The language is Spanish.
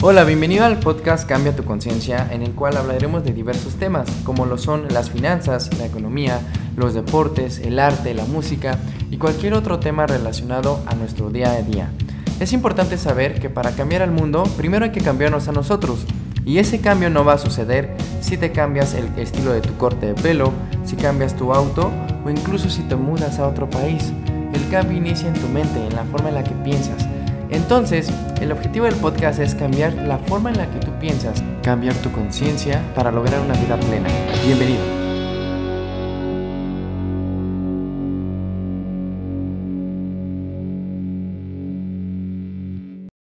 Hola, bienvenido al podcast Cambia tu conciencia, en el cual hablaremos de diversos temas, como lo son las finanzas, la economía, los deportes, el arte, la música y cualquier otro tema relacionado a nuestro día a día. Es importante saber que para cambiar al mundo, primero hay que cambiarnos a nosotros. Y ese cambio no va a suceder si te cambias el estilo de tu corte de pelo, si cambias tu auto o incluso si te mudas a otro país. El cambio inicia en tu mente, en la forma en la que piensas. Entonces, el objetivo del podcast es cambiar la forma en la que tú piensas, cambiar tu conciencia para lograr una vida plena. Bienvenido.